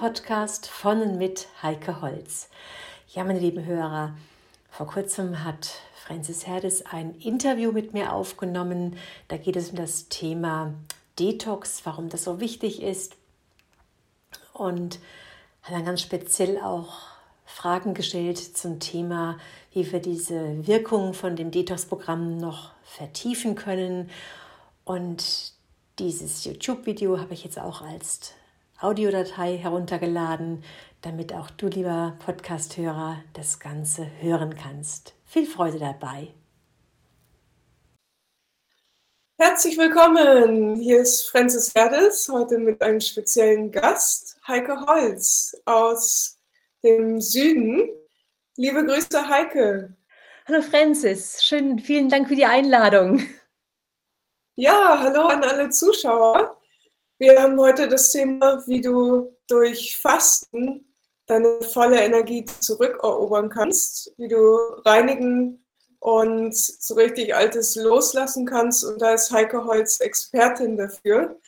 Podcast von und mit Heike Holz. Ja, meine lieben Hörer, vor kurzem hat Francis Herdes ein Interview mit mir aufgenommen. Da geht es um das Thema Detox, warum das so wichtig ist. Und hat dann ganz speziell auch Fragen gestellt zum Thema, wie wir diese Wirkung von dem Detox-Programm noch vertiefen können. Und dieses YouTube-Video habe ich jetzt auch als Audiodatei heruntergeladen, damit auch du, lieber Podcast-Hörer, das Ganze hören kannst. Viel Freude dabei. Herzlich willkommen. Hier ist Francis Herdes, heute mit einem speziellen Gast, Heike Holz aus dem Süden. Liebe Grüße, Heike. Hallo Francis, schön, vielen Dank für die Einladung. Ja, hallo an alle Zuschauer. Wir haben heute das Thema, wie du durch Fasten deine volle Energie zurückerobern kannst, wie du reinigen und so richtig Altes loslassen kannst. Und da ist Heike Holz Expertin dafür.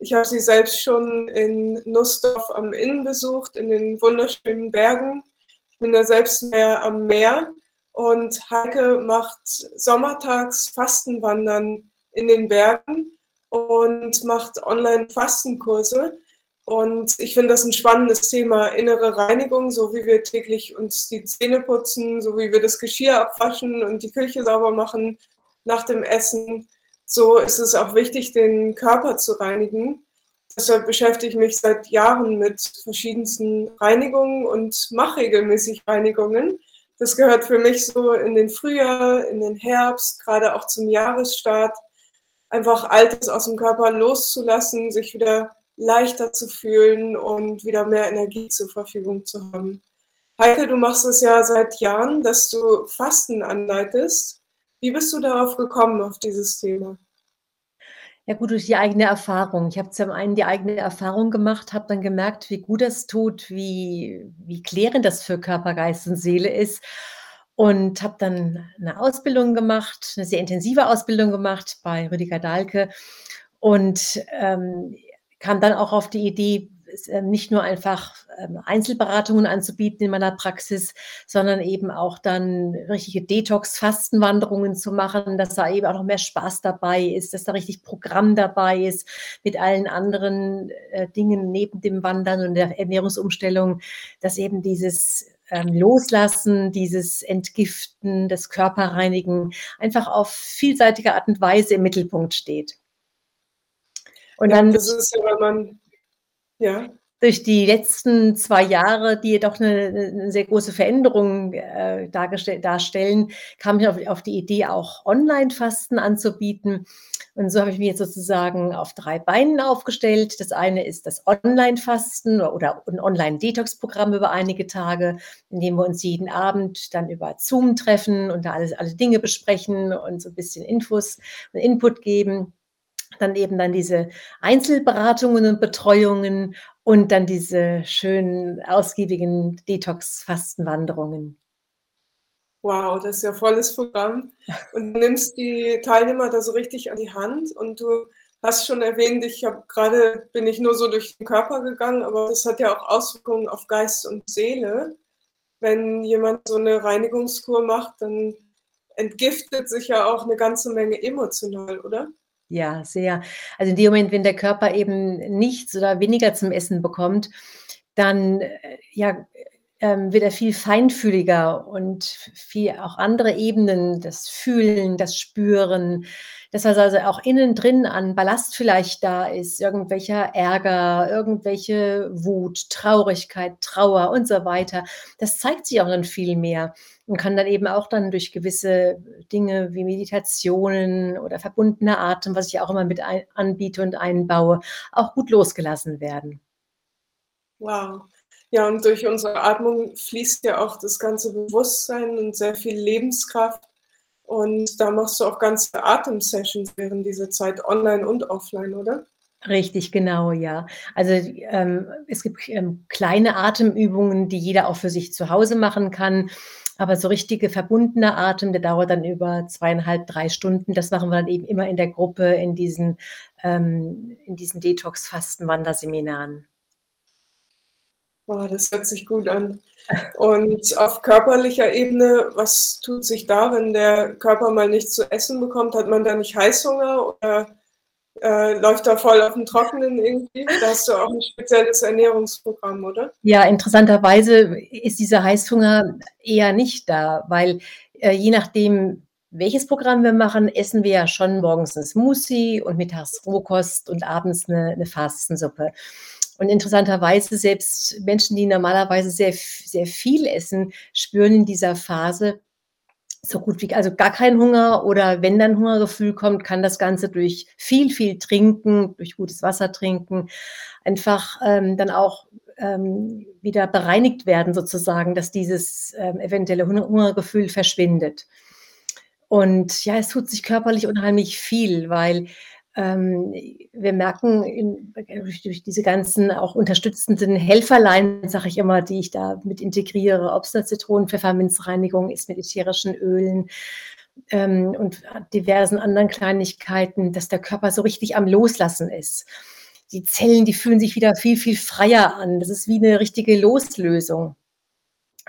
Ich habe sie selbst schon in Nussdorf am Inn besucht, in den wunderschönen Bergen. Ich bin da selbst mehr am Meer. Und Heike macht sommertags Fastenwandern in den Bergen und macht Online-Fastenkurse. Und ich finde das ein spannendes Thema, innere Reinigung, so wie wir täglich uns die Zähne putzen, so wie wir das Geschirr abwaschen und die Küche sauber machen nach dem Essen. So ist es auch wichtig, den Körper zu reinigen. Deshalb beschäftige ich mich seit Jahren mit verschiedensten Reinigungen und mache regelmäßig Reinigungen. Das gehört für mich so in den Frühjahr, in den Herbst, gerade auch zum Jahresstart, einfach Altes aus dem Körper loszulassen, sich wieder leichter zu fühlen und wieder mehr Energie zur Verfügung zu haben. Heike, du machst es ja seit Jahren, dass du Fasten anleitest. Wie bist du darauf gekommen, auf dieses Thema? Ja gut, durch die eigene Erfahrung. Ich habe zum einen die eigene Erfahrung gemacht, habe dann gemerkt, wie gut das tut, wie, wie klärend das für Körper, Geist und Seele ist. Und habe dann eine Ausbildung gemacht, eine sehr intensive Ausbildung gemacht bei Rüdiger Dahlke. Und ähm, kam dann auch auf die Idee, ähm, nicht nur einfach ähm, Einzelberatungen anzubieten in meiner Praxis, sondern eben auch dann richtige Detox-Fastenwanderungen zu machen, dass da eben auch noch mehr Spaß dabei ist, dass da richtig Programm dabei ist mit allen anderen äh, Dingen neben dem Wandern und der Ernährungsumstellung, dass eben dieses Loslassen, dieses Entgiften, das Körperreinigen einfach auf vielseitige Art und Weise im Mittelpunkt steht. Und dann, das ist ja, wenn man, ja. Durch die letzten zwei Jahre, die jedoch eine, eine sehr große Veränderung äh, darstellen, kam ich auf, auf die Idee, auch Online-Fasten anzubieten. Und so habe ich mich jetzt sozusagen auf drei Beinen aufgestellt. Das eine ist das Online-Fasten oder ein Online-Detox-Programm über einige Tage, in dem wir uns jeden Abend dann über Zoom treffen und da alles, alle Dinge besprechen und so ein bisschen Infos und Input geben dann eben dann diese Einzelberatungen und Betreuungen und dann diese schönen, ausgiebigen Detox-Fastenwanderungen. Wow, das ist ja volles Programm. Und du nimmst die Teilnehmer da so richtig an die Hand und du hast schon erwähnt, ich habe gerade bin ich nur so durch den Körper gegangen, aber das hat ja auch Auswirkungen auf Geist und Seele. Wenn jemand so eine Reinigungskur macht, dann entgiftet sich ja auch eine ganze Menge emotional, oder? Ja, sehr. Also in dem Moment, wenn der Körper eben nichts oder weniger zum Essen bekommt, dann äh, ja, ähm, wird er viel feinfühliger und viel auch andere Ebenen, das Fühlen, das Spüren, dass also auch innen drin an Ballast vielleicht da ist, irgendwelcher Ärger, irgendwelche Wut, Traurigkeit, Trauer und so weiter. Das zeigt sich auch dann viel mehr und kann dann eben auch dann durch gewisse Dinge wie Meditationen oder verbundener Atem, was ich auch immer mit ein, anbiete und einbaue, auch gut losgelassen werden. Wow. Ja, und durch unsere Atmung fließt ja auch das ganze Bewusstsein und sehr viel Lebenskraft. Und da machst du auch ganze Atemsessions während dieser Zeit, online und offline, oder? Richtig, genau, ja. Also ähm, es gibt ähm, kleine Atemübungen, die jeder auch für sich zu Hause machen kann. Aber so richtige verbundene Atem, der dauert dann über zweieinhalb, drei Stunden. Das machen wir dann eben immer in der Gruppe in diesen, ähm, in diesen Detox-Fasten-Wanderseminaren. Oh, das hört sich gut an. Und auf körperlicher Ebene, was tut sich da, wenn der Körper mal nichts zu essen bekommt? Hat man da nicht Heißhunger oder äh, läuft da voll auf dem Trockenen irgendwie? Da hast du auch ein spezielles Ernährungsprogramm, oder? Ja, interessanterweise ist dieser Heißhunger eher nicht da, weil äh, je nachdem, welches Programm wir machen, essen wir ja schon morgens ein Smoothie und mittags Rohkost und abends eine, eine Fastensuppe. Und interessanterweise selbst Menschen, die normalerweise sehr, sehr viel essen, spüren in dieser Phase so gut wie, also gar keinen Hunger oder wenn dann Hungergefühl kommt, kann das Ganze durch viel, viel Trinken, durch gutes Wasser trinken, einfach ähm, dann auch ähm, wieder bereinigt werden sozusagen, dass dieses ähm, eventuelle Hungergefühl verschwindet. Und ja, es tut sich körperlich unheimlich viel, weil ähm, wir merken in, durch, diese ganzen auch unterstützenden Helferlein, sage ich immer, die ich da mit integriere, ob es eine Zitronen-, Pfefferminzreinigung ist mit ätherischen Ölen ähm, und diversen anderen Kleinigkeiten, dass der Körper so richtig am Loslassen ist. Die Zellen, die fühlen sich wieder viel, viel freier an. Das ist wie eine richtige Loslösung.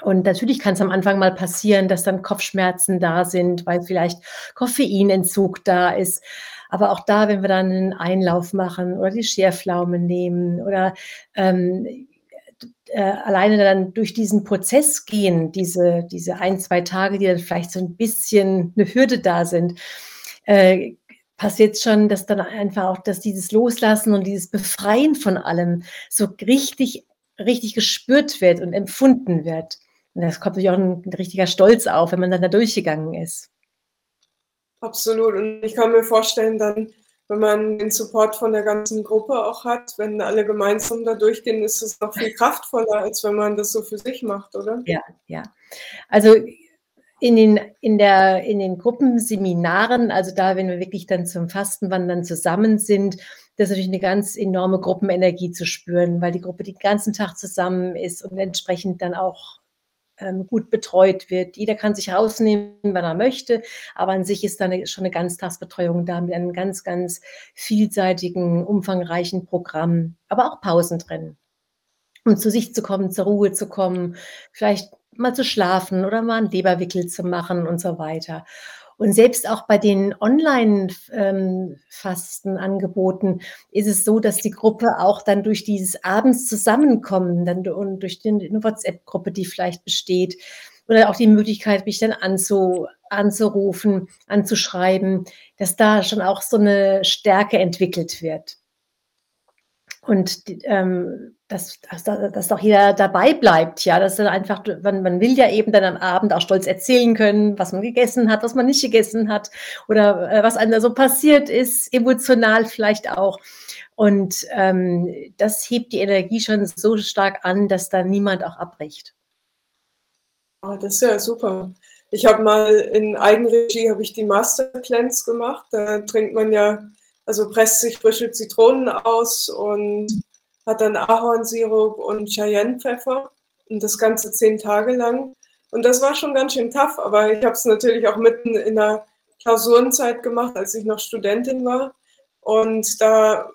Und natürlich kann es am Anfang mal passieren, dass dann Kopfschmerzen da sind, weil vielleicht Koffeinentzug da ist. Aber auch da, wenn wir dann einen Einlauf machen oder die Scherflaume nehmen oder ähm, äh, alleine dann durch diesen Prozess gehen, diese, diese ein, zwei Tage, die dann vielleicht so ein bisschen eine Hürde da sind, äh, passiert schon, dass dann einfach auch, dass dieses Loslassen und dieses Befreien von allem so richtig, richtig gespürt wird und empfunden wird. Und das kommt natürlich auch ein, ein richtiger Stolz auf, wenn man dann da durchgegangen ist. Absolut. Und ich kann mir vorstellen, dann, wenn man den Support von der ganzen Gruppe auch hat, wenn alle gemeinsam da durchgehen, ist es noch viel kraftvoller, als wenn man das so für sich macht, oder? Ja, ja. Also in den, in, der, in den Gruppenseminaren, also da, wenn wir wirklich dann zum Fastenwandern zusammen sind, das ist natürlich eine ganz enorme Gruppenenergie zu spüren, weil die Gruppe den ganzen Tag zusammen ist und entsprechend dann auch ähm, gut betreut wird. Jeder kann sich rausnehmen, wann er möchte, aber an sich ist da eine, schon eine Ganztagsbetreuung da mit einem ganz, ganz vielseitigen, umfangreichen Programm, aber auch Pausen drin. Um zu sich zu kommen, zur Ruhe zu kommen, vielleicht mal zu schlafen oder mal einen Leberwickel zu machen und so weiter. Und selbst auch bei den Online-Fastenangeboten ähm, ist es so, dass die Gruppe auch dann durch dieses Abends zusammenkommen dann, und durch die, WhatsApp-Gruppe, die vielleicht besteht, oder auch die Möglichkeit, mich dann anzu, anzurufen, anzuschreiben, dass da schon auch so eine Stärke entwickelt wird. Und ähm, dass, dass, dass doch jeder dabei bleibt, ja, dass einfach, man, man will ja eben dann am Abend auch stolz erzählen können, was man gegessen hat, was man nicht gegessen hat oder äh, was einem da so passiert ist, emotional vielleicht auch. Und ähm, das hebt die Energie schon so stark an, dass da niemand auch abbricht. Oh, das ist ja super. Ich habe mal in Eigenregie habe ich die Master Cleanse gemacht. Da trinkt man ja also presst sich frische Zitronen aus und hat dann Ahornsirup und Cheyennepfeffer und das Ganze zehn Tage lang. Und das war schon ganz schön tough, aber ich habe es natürlich auch mitten in der Klausurenzeit gemacht, als ich noch Studentin war. Und da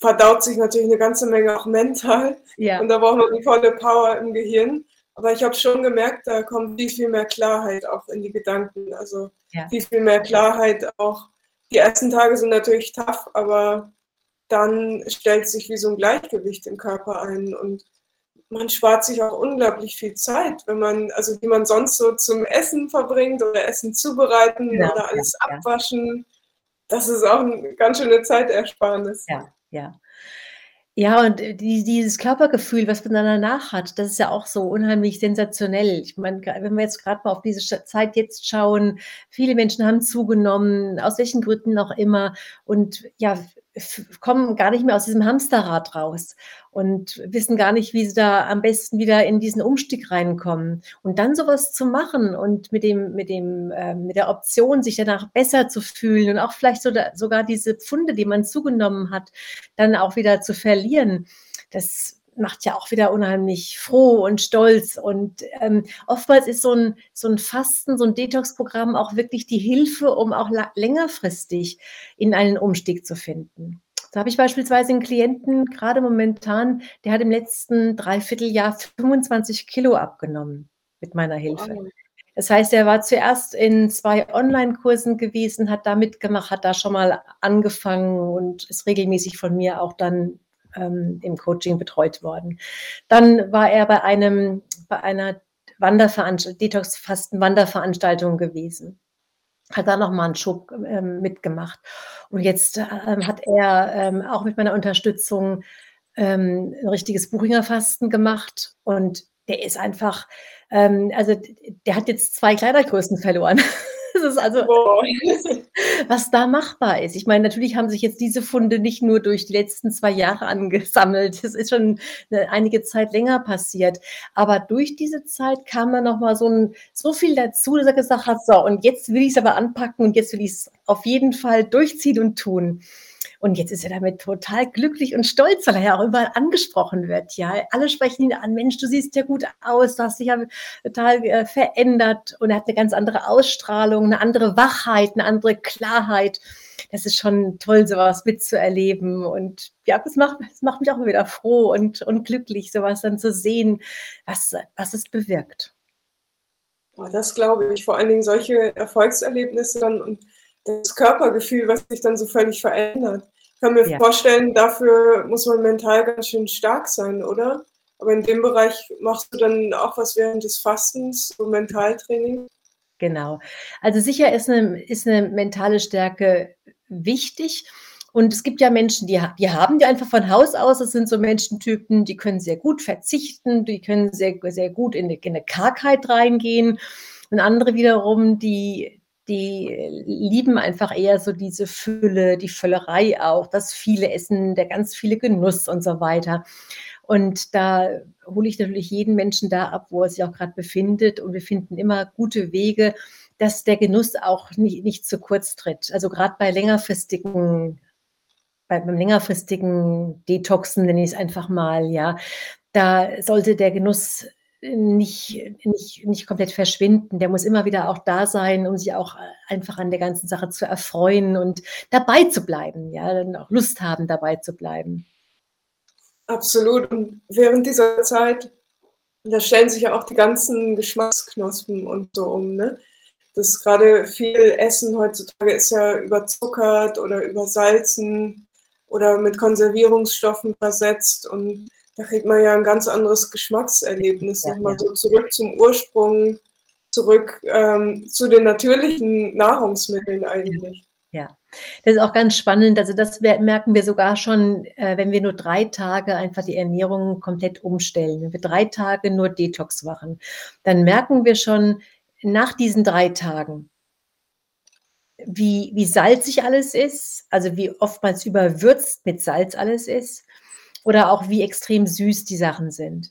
verdaut sich natürlich eine ganze Menge auch mental. Ja. Und da braucht man die volle Power im Gehirn. Aber ich habe schon gemerkt, da kommt viel, viel mehr Klarheit auch in die Gedanken. Also ja. viel, viel mehr Klarheit auch die ersten Tage sind natürlich tough, aber dann stellt sich wie so ein Gleichgewicht im Körper ein und man spart sich auch unglaublich viel Zeit, wenn man, also die man sonst so zum Essen verbringt oder Essen zubereiten ja, oder alles ja, abwaschen. Das ist auch eine ganz schöne Zeitersparnis. Ja, ja. Ja, und äh, die, dieses Körpergefühl, was man dann danach hat, das ist ja auch so unheimlich sensationell. Ich meine, wenn wir jetzt gerade mal auf diese Zeit jetzt schauen, viele Menschen haben zugenommen, aus welchen Gründen auch immer. Und ja, kommen gar nicht mehr aus diesem Hamsterrad raus und wissen gar nicht, wie sie da am besten wieder in diesen Umstieg reinkommen. Und dann sowas zu machen und mit dem, mit dem, äh, mit der Option, sich danach besser zu fühlen und auch vielleicht so da, sogar diese Pfunde, die man zugenommen hat, dann auch wieder zu verlieren. Das macht ja auch wieder unheimlich froh und stolz. Und ähm, oftmals ist so ein, so ein Fasten, so ein Detox-Programm auch wirklich die Hilfe, um auch längerfristig in einen Umstieg zu finden. Da habe ich beispielsweise einen Klienten, gerade momentan, der hat im letzten Dreivierteljahr 25 Kilo abgenommen mit meiner Hilfe. Wow. Das heißt, er war zuerst in zwei Online-Kursen gewesen, hat da mitgemacht, hat da schon mal angefangen und ist regelmäßig von mir auch dann ähm, im Coaching betreut worden. Dann war er bei einem, bei einer Wanderveranstaltung, Detox-Fasten-Wanderveranstaltung gewesen hat da nochmal einen Schub ähm, mitgemacht. Und jetzt ähm, hat er ähm, auch mit meiner Unterstützung ähm, ein richtiges Buchinger-Fasten gemacht und der ist einfach, ähm, also der hat jetzt zwei Kleidergrößen verloren. Ist also, was da machbar ist. Ich meine, natürlich haben sich jetzt diese Funde nicht nur durch die letzten zwei Jahre angesammelt. Das ist schon eine, einige Zeit länger passiert. Aber durch diese Zeit kam dann nochmal so, ein, so viel dazu, dass er gesagt hat, so, und jetzt will ich es aber anpacken und jetzt will ich es auf jeden Fall durchziehen und tun. Und jetzt ist er damit total glücklich und stolz, weil er ja auch überall angesprochen wird. Ja, alle sprechen ihn an, Mensch, du siehst ja gut aus, du hast dich ja total äh, verändert und er hat eine ganz andere Ausstrahlung, eine andere Wachheit, eine andere Klarheit. Das ist schon toll, sowas mitzuerleben. Und ja, das macht, das macht mich auch wieder froh und, und glücklich, sowas dann zu sehen, was, was es bewirkt. Das glaube ich. Vor allen Dingen solche Erfolgserlebnisse und das Körpergefühl, was sich dann so völlig verändert. Ich kann mir ja. vorstellen, dafür muss man mental ganz schön stark sein, oder? Aber in dem Bereich machst du dann auch was während des Fastens, so Mentaltraining? Genau. Also sicher ist eine, ist eine mentale Stärke wichtig. Und es gibt ja Menschen, die, die haben die einfach von Haus aus. Das sind so Menschentypen, die können sehr gut verzichten, die können sehr, sehr gut in eine, in eine Kargheit reingehen. Und andere wiederum, die, die lieben einfach eher so diese Fülle, die Völlerei auch, das viele Essen, der ganz viele Genuss und so weiter. Und da hole ich natürlich jeden Menschen da ab, wo er sich auch gerade befindet. Und wir finden immer gute Wege, dass der Genuss auch nicht, nicht zu kurz tritt. Also gerade bei längerfristigen, beim längerfristigen Detoxen, nenne ich es einfach mal, ja, da sollte der Genuss nicht, nicht, nicht komplett verschwinden. Der muss immer wieder auch da sein, um sich auch einfach an der ganzen Sache zu erfreuen und dabei zu bleiben, ja, dann auch Lust haben, dabei zu bleiben. Absolut. Und während dieser Zeit, da stellen sich ja auch die ganzen Geschmacksknospen und so um, ne? Das gerade viel Essen heutzutage ist ja überzuckert oder übersalzen oder mit Konservierungsstoffen versetzt und da kriegt man ja ein ganz anderes Geschmackserlebnis. Ja, Nochmal ja. so zurück zum Ursprung, zurück ähm, zu den natürlichen Nahrungsmitteln eigentlich. Ja, das ist auch ganz spannend. Also das merken wir sogar schon, äh, wenn wir nur drei Tage einfach die Ernährung komplett umstellen. Wenn wir drei Tage nur Detox machen, dann merken wir schon nach diesen drei Tagen, wie, wie salzig alles ist, also wie oftmals überwürzt mit Salz alles ist oder auch wie extrem süß die Sachen sind.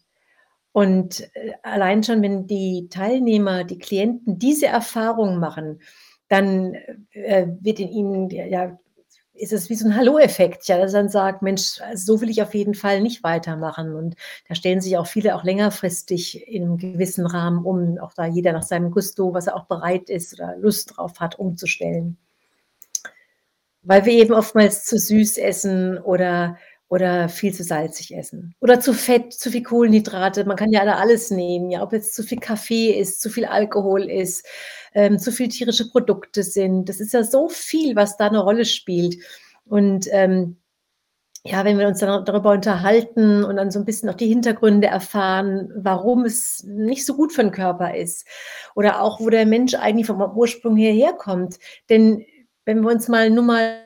Und äh, allein schon, wenn die Teilnehmer, die Klienten diese Erfahrung machen, dann äh, wird in ihnen, ja, ist es wie so ein Hallo-Effekt, ja, dass man sagt, Mensch, so will ich auf jeden Fall nicht weitermachen. Und da stellen sich auch viele auch längerfristig in einem gewissen Rahmen um, auch da jeder nach seinem Gusto, was er auch bereit ist oder Lust drauf hat, umzustellen. Weil wir eben oftmals zu süß essen oder oder viel zu salzig essen oder zu fett, zu viel Kohlenhydrate. Man kann ja da alles nehmen, ja, ob jetzt zu viel Kaffee ist, zu viel Alkohol ist, ähm, zu viel tierische Produkte sind. Das ist ja so viel, was da eine Rolle spielt. Und ähm, ja, wenn wir uns dann darüber unterhalten und dann so ein bisschen auch die Hintergründe erfahren, warum es nicht so gut für den Körper ist oder auch, wo der Mensch eigentlich vom Ursprung hierher kommt. Denn wenn wir uns mal nur mal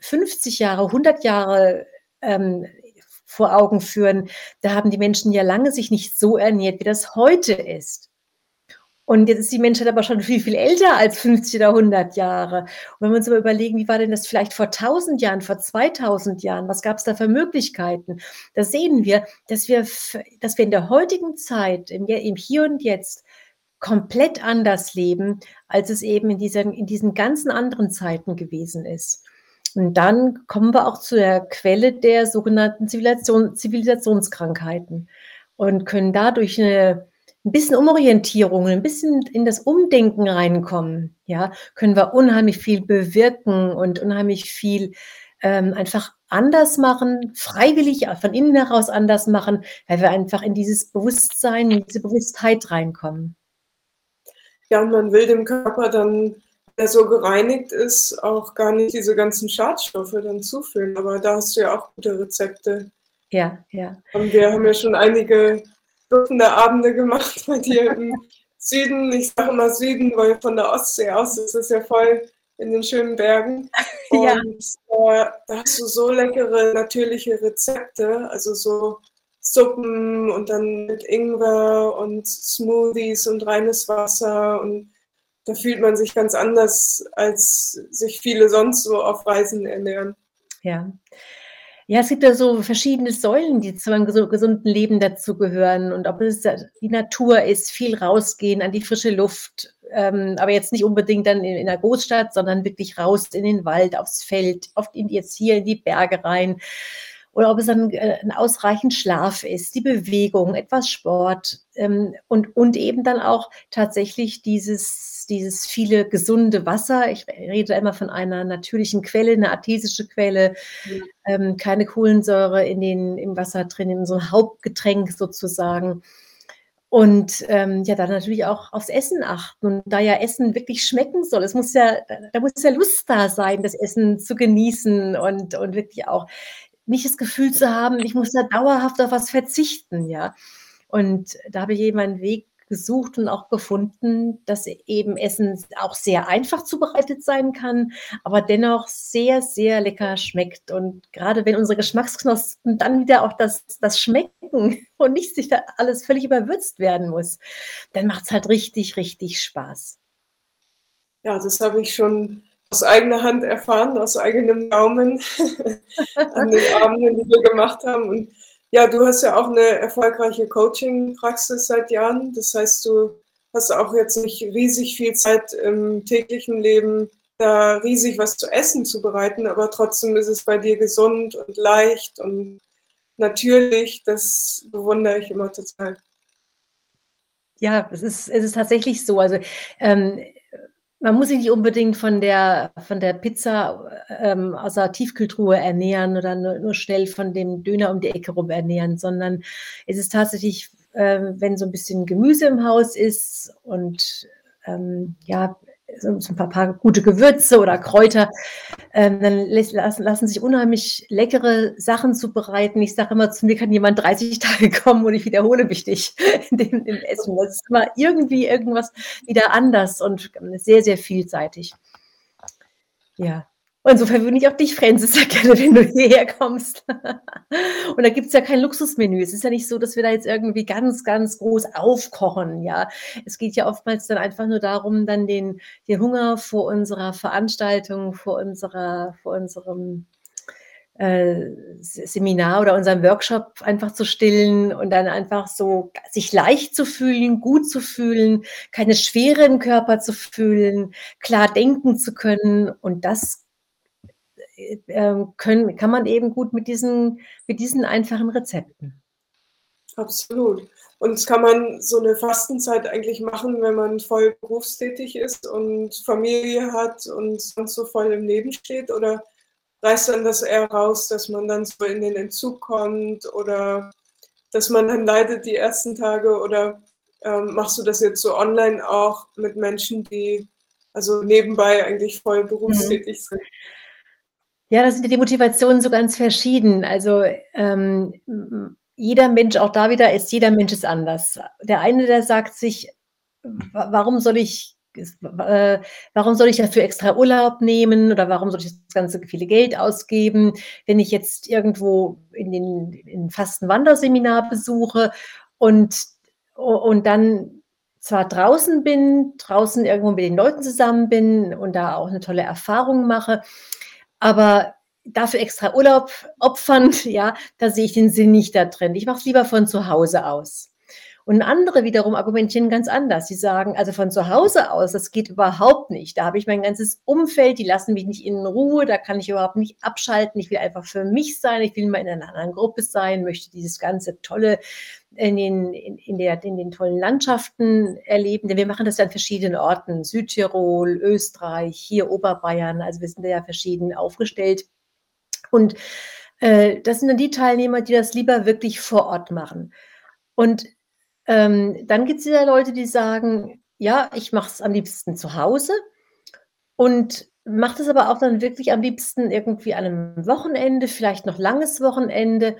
50 Jahre, 100 Jahre ähm, vor Augen führen, da haben die Menschen ja lange sich nicht so ernährt, wie das heute ist. Und jetzt ist die Menschheit aber schon viel, viel älter als 50 oder 100 Jahre. Und wenn wir uns aber überlegen, wie war denn das vielleicht vor 1000 Jahren, vor 2000 Jahren, was gab es da für Möglichkeiten? Da sehen wir, dass wir, dass wir in der heutigen Zeit, im, im Hier und Jetzt, komplett anders leben, als es eben in diesen, in diesen ganzen anderen Zeiten gewesen ist. Und dann kommen wir auch zu der Quelle der sogenannten Zivilisation, Zivilisationskrankheiten und können dadurch eine, ein bisschen Umorientierung, ein bisschen in das Umdenken reinkommen. Ja, können wir unheimlich viel bewirken und unheimlich viel ähm, einfach anders machen, freiwillig von innen heraus anders machen, weil wir einfach in dieses Bewusstsein, in diese Bewusstheit reinkommen. Ja, und man will dem Körper dann, der so gereinigt ist, auch gar nicht diese ganzen Schadstoffe dann zuführen. Aber da hast du ja auch gute Rezepte. Ja, ja. Und wir haben ja schon einige Dutzende Abende gemacht bei dir im Süden. Ich sage immer Süden, weil von der Ostsee aus ist es ja voll in den schönen Bergen. Und ja. äh, da hast du so leckere, natürliche Rezepte, also so Suppen und dann mit Ingwer und Smoothies und reines Wasser und da fühlt man sich ganz anders, als sich viele sonst so auf Reisen ernähren. Ja. Ja, es gibt ja so verschiedene Säulen, die zu einem gesunden Leben dazugehören. Und ob es die Natur ist, viel rausgehen an die frische Luft, ähm, aber jetzt nicht unbedingt dann in, in der Großstadt, sondern wirklich raus in den Wald, aufs Feld, oft in, jetzt hier in die Berge rein oder ob es dann äh, ein ausreichend Schlaf ist, die Bewegung, etwas Sport ähm, und, und eben dann auch tatsächlich dieses, dieses viele gesunde Wasser. Ich rede immer von einer natürlichen Quelle, eine artesische Quelle, ähm, keine Kohlensäure in den, im Wasser drin, in so ein Hauptgetränk sozusagen. Und ähm, ja, dann natürlich auch aufs Essen achten. Und da ja Essen wirklich schmecken soll, es muss ja, da muss ja Lust da sein, das Essen zu genießen und, und wirklich auch nicht das Gefühl zu haben, ich muss da dauerhaft auf was verzichten, ja. Und da habe ich eben einen Weg gesucht und auch gefunden, dass eben Essen auch sehr einfach zubereitet sein kann, aber dennoch sehr, sehr lecker schmeckt. Und gerade wenn unsere Geschmacksknospen dann wieder auch das, das Schmecken und nicht sich da alles völlig überwürzt werden muss, dann macht es halt richtig, richtig Spaß. Ja, das habe ich schon aus eigener Hand erfahren, aus eigenem Daumen an den Abenden, die wir gemacht haben. Und ja, du hast ja auch eine erfolgreiche Coaching-Praxis seit Jahren. Das heißt, du hast auch jetzt nicht riesig viel Zeit im täglichen Leben, da riesig was zu essen zu bereiten, aber trotzdem ist es bei dir gesund und leicht und natürlich. Das bewundere ich immer total. Ja, es ist, es ist tatsächlich so. Also ähm, man muss sich nicht unbedingt von der, von der Pizza ähm, aus der Tiefkühltruhe ernähren oder nur, nur, schnell von dem Döner um die Ecke rum ernähren, sondern es ist tatsächlich, äh, wenn so ein bisschen Gemüse im Haus ist und ähm, ja, so, ein paar, paar, gute Gewürze oder Kräuter, ähm, dann lassen, lassen sich unheimlich leckere Sachen zubereiten. Ich sage immer, zu mir kann jemand 30 Tage kommen und ich wiederhole mich nicht in dem, im Essen. Das ist immer irgendwie irgendwas wieder anders und sehr, sehr vielseitig. Ja. Und insofern würde ich auch dich, Francis, gerne, wenn du hierher kommst. Und da gibt es ja kein Luxusmenü. Es ist ja nicht so, dass wir da jetzt irgendwie ganz, ganz groß aufkochen. Ja, es geht ja oftmals dann einfach nur darum, dann den, den Hunger vor unserer Veranstaltung, vor unserer, vor unserem äh, Seminar oder unserem Workshop einfach zu stillen und dann einfach so sich leicht zu fühlen, gut zu fühlen, keine Schwere im Körper zu fühlen, klar denken zu können. Und das können, kann man eben gut mit diesen, mit diesen einfachen Rezepten. Absolut. Und das kann man so eine Fastenzeit eigentlich machen, wenn man voll berufstätig ist und Familie hat und sonst so voll im Leben steht? Oder reißt dann das eher raus, dass man dann so in den Entzug kommt oder dass man dann leidet die ersten Tage? Oder ähm, machst du das jetzt so online auch mit Menschen, die also nebenbei eigentlich voll mhm. berufstätig mhm. sind? Ja, da sind die Motivationen so ganz verschieden. Also ähm, jeder Mensch, auch da wieder ist jeder Mensch ist anders. Der eine, der sagt sich, warum soll ich äh, warum soll ich dafür extra Urlaub nehmen oder warum soll ich das ganze viele Geld ausgeben, wenn ich jetzt irgendwo in den in Fasten-Wanderseminar besuche und, und dann zwar draußen bin, draußen irgendwo mit den Leuten zusammen bin und da auch eine tolle Erfahrung mache, aber dafür extra Urlaub opfern, ja, da sehe ich den Sinn nicht da drin. Ich mache es lieber von zu Hause aus. Und andere wiederum argumentieren ganz anders. Sie sagen, also von zu Hause aus, das geht überhaupt nicht. Da habe ich mein ganzes Umfeld, die lassen mich nicht in Ruhe, da kann ich überhaupt nicht abschalten. Ich will einfach für mich sein, ich will mal in einer anderen Gruppe sein, möchte dieses ganze tolle in den, in, der, in den tollen Landschaften erleben. Denn wir machen das ja an verschiedenen Orten. Südtirol, Österreich, hier Oberbayern. Also wir sind ja verschieden aufgestellt. Und, äh, das sind dann die Teilnehmer, die das lieber wirklich vor Ort machen. Und, ähm, dann gibt's wieder Leute, die sagen: „Ja, ich mache es am liebsten zu Hause und mache das aber auch dann wirklich am liebsten irgendwie an 'nem Wochenende, vielleicht noch langes Wochenende,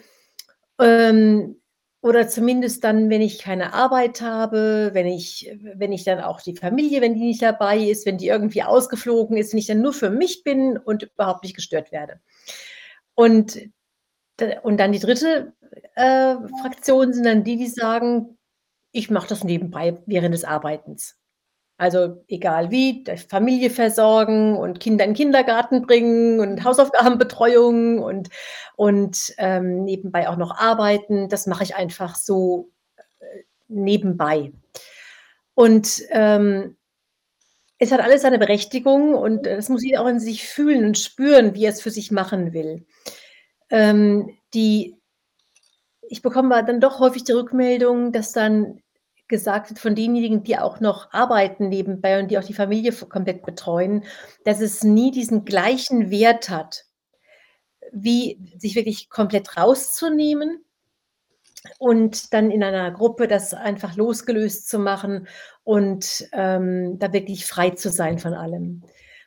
ähm, oder zumindest dann, wenn ich keine Arbeit habe, wenn ich wenn ich dann auch die Familie wenn die nicht dabei ist, wenn die irgendwie ausgeflogen ist, wenn ich dann nur für mich bin und überhaupt nicht gestört werde.“ Und und dann die 3., äh, Fraktion sind dann die, die sagen: „Ich mache das nebenbei während des Arbeitens.“ Also, egal wie, Familie versorgen und Kinder in Kindergarten bringen und Hausaufgabenbetreuung und und, ähm, nebenbei auch noch arbeiten. Das mache ich einfach so, äh, nebenbei. Und, ähm es hat alles seine Berechtigung und das muss jeder auch in sich fühlen und spüren, wie er's für sich machen will. Ähm, die ich bekomme dann doch häufig die Rückmeldung, dass dann gesagt wird von denjenigen, die auch noch arbeiten nebenbei und die auch die Familie komplett betreuen, dass es nie diesen gleichen Wert hat, wie sich wirklich komplett rauszunehmen und dann in einer Gruppe das einfach losgelöst zu machen und, ähm, da wirklich frei zu sein von allem.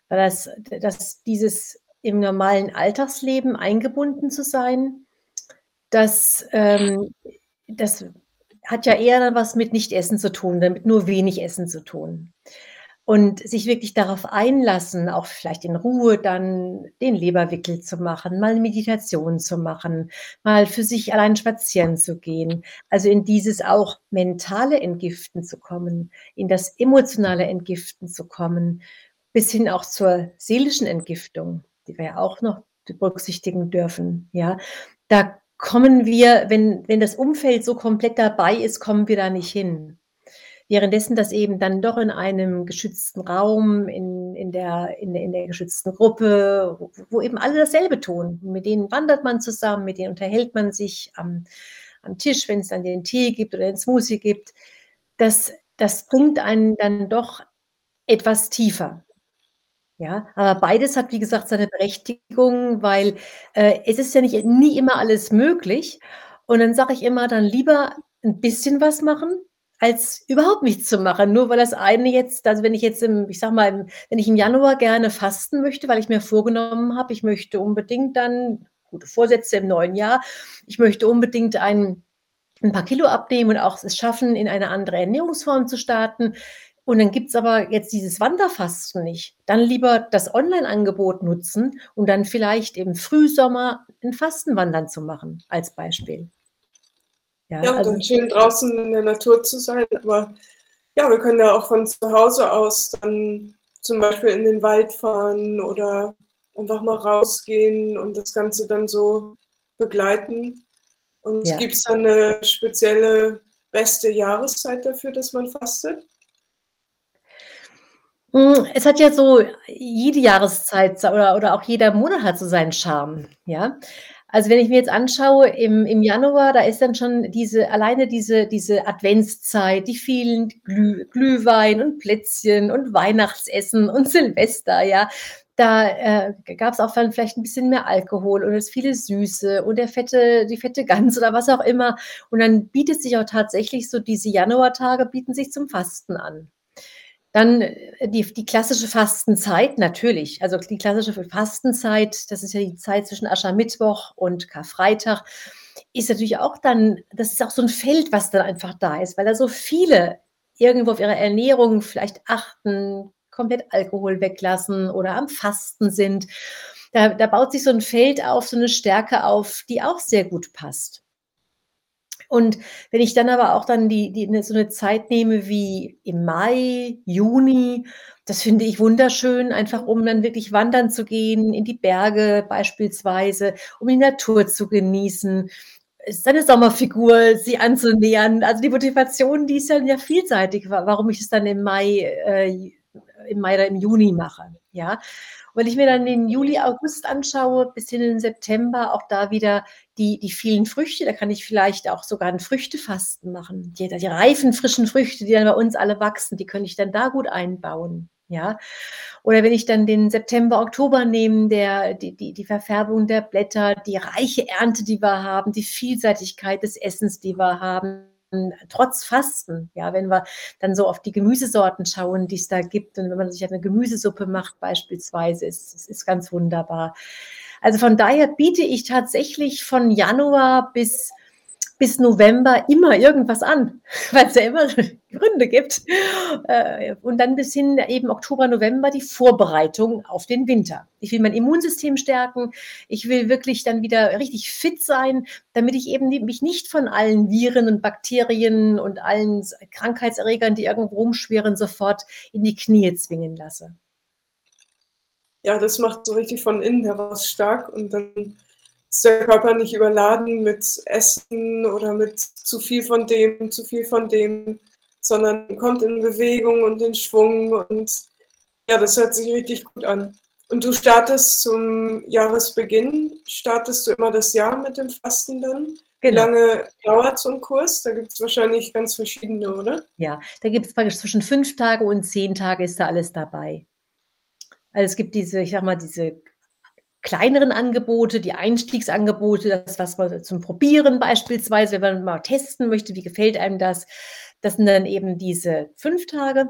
Weil das d dass dieses im normalen Alltagsleben eingebunden zu sein, das, ähm das hat ja eher dann was mit Nicht-Essen zu tun, dann mit nur wenig Essen zu tun. Und sich wirklich darauf einlassen, auch vielleicht in Ruhe dann den Leberwickel zu machen, mal Meditation zu machen, mal für sich allein spazieren zu gehen. Also, in dieses auch mentale Entgiften zu kommen, in das emotionale Entgiften zu kommen, bis hin auch zur seelischen Entgiftung, die wir ja auch noch berücksichtigen dürfen, ja? Da kommen wir wenn wenn das Umfeld so komplett dabei ist, kommen wir da nicht hin. Währenddessen das eben dann doch in einem geschützten Raum, in in der in in der geschützten Gruppe, wo eben alle dasselbe tun. Mit denen wandert man zusammen, mit denen unterhält man sich am am Tisch, wenn's dann den Tee gibt oder den Smoothie gibt. Das das bringt einen dann doch etwas tiefer. Ja, aber beides hat, wie gesagt, seine Berechtigung, weil, äh, es ist ja nicht nie immer alles möglich. Und dann sage ich immer: „Dann lieber 'n bisschen was machen, als überhaupt nichts zu machen.“ Nur weil das eine jetzt also, wenn ich jetzt im ich sage mal, im wenn ich im Januar gerne fasten möchte, weil ich mir vorgenommen habe, ich möchte unbedingt dann gute Vorsätze im neuen Jahr, ich möchte unbedingt ein 'n paar Kilo abnehmen und auch es schaffen, in eine andere Ernährungsform zu starten. Und dann gibt's aber jetzt dieses Wanderfasten nicht. Dann lieber das Onlineangebot nutzen und dann vielleicht im Frühsommer 'n Fastenwandern zu machen, als Beispiel. Ja, Ja, und also dann schön draußen in der Natur zu sein. Aber ja, wir können ja auch von zu Hause aus dann zum Beispiel in den Wald fahren oder einfach mal rausgehen und das Ganze dann so begleiten. Und Ja. gibt's da 'ne spezielle beste Jahreszeit dafür, dass man fastet? Hm, es hat ja so jede Jahreszeit oder oder auch jeder Monat hat so seinen Charme, ja? Also, wenn ich mir jetzt anschaue, im im Januar, da ist dann schon diese alleine diese diese Adventszeit, die vielen Glüh Glühwein und Plätzchen und Weihnachtsessen und Silvester, ja? Da, äh, g gab's auch dann vielleicht 'n bisschen mehr Alkohol und das viele Süße und der fette die fette Gans oder was auch immer. Und dann bietet sich auch tatsächlich so diese Januartage bieten sich zum Fasten an. Dann, äh, die die klassische Fastenzeit natürlich. Also, die klassische Fastenzeit, das ist ja die Zeit zwischen Aschermittwoch und Karfreitag, ist natürlich auch dann das ist auch so 'n Feld, was dann einfach da ist, weil da so viele irgendwo auf ihre Ernährung vielleicht achten, komplett Alkohol weglassen oder am Fasten sind. Da da baut sich so 'n Feld auf, so 'ne Stärke auf, die auch sehr gut passt. Und wenn ich dann aber auch dann die die 'ne so 'ne Zeit nehme wie im Mai, Juni, das finde ich wunderschön, einfach um dann wirklich wandern zu gehen, in die Berge beispielsweise, um die Natur zu genießen, seine Sommerfigur sich anzunähern. Also, die Motivation, die ist ja vielseitig, wa warum ich es dann im Mai äh, im Mai oder im Juni mache, ja? Wenn ich mir dann den Juli, August anschaue bis in den September, auch da wieder die die vielen Früchte, da kann ich vielleicht auch sogar 'n Früchtefasten machen. Die die reifen, frischen Früchte, die dann bei uns alle wachsen, die könnte ich dann da gut einbauen, ja? Oder wenn ich dann den September, Oktober nehme, der die die die Verfärbung der Blätter, die reiche Ernte, die wir haben, die Vielseitigkeit des Essens, die wir haben, trotz Fasten, ja, wenn wir dann so auf die Gemüsesorten schauen, die es da gibt und wenn man sich eine Gemüsesuppe macht beispielsweise, ist es ist ganz wunderbar. Also, von daher biete ich tatsächlich von Januar bis bis November immer irgendwas an, weil es ja immer Gründe gibt. Äh, und dann bis hin eben Oktober, November die Vorbereitung auf den Winter. Ich will mein Immunsystem stärken. Ich will wirklich dann wieder richtig fit sein, damit ich eben mich nicht von allen Viren und Bakterien und allen Krankheitserregern, die irgendwo rumschwirren, sofort in die Knie zwingen lasse. Ja, das macht so richtig von innen heraus stark und dann ist der Körper nicht überladen mit Essen oder mit zu viel von dem, zu viel von dem, sondern kommt in Bewegung und in Schwung und ja, das hört sich richtig gut an. Und du startest zum Jahresbeginn, startest du immer das Jahr mit dem Fasten dann? Genau. Wie lange dauert so ein Kurs? Da gibt es wahrscheinlich ganz verschiedene, oder? Ja, da gibt es praktisch zwischen fünf Tage und zehn Tage ist da alles dabei. Also es gibt diese, ich sag mal, diese kleineren Angebote, die Einstiegsangebote, das, was man zum Probieren beispielsweise, wenn man mal testen möchte, wie gefällt einem das, das sind dann eben diese fünf Tage.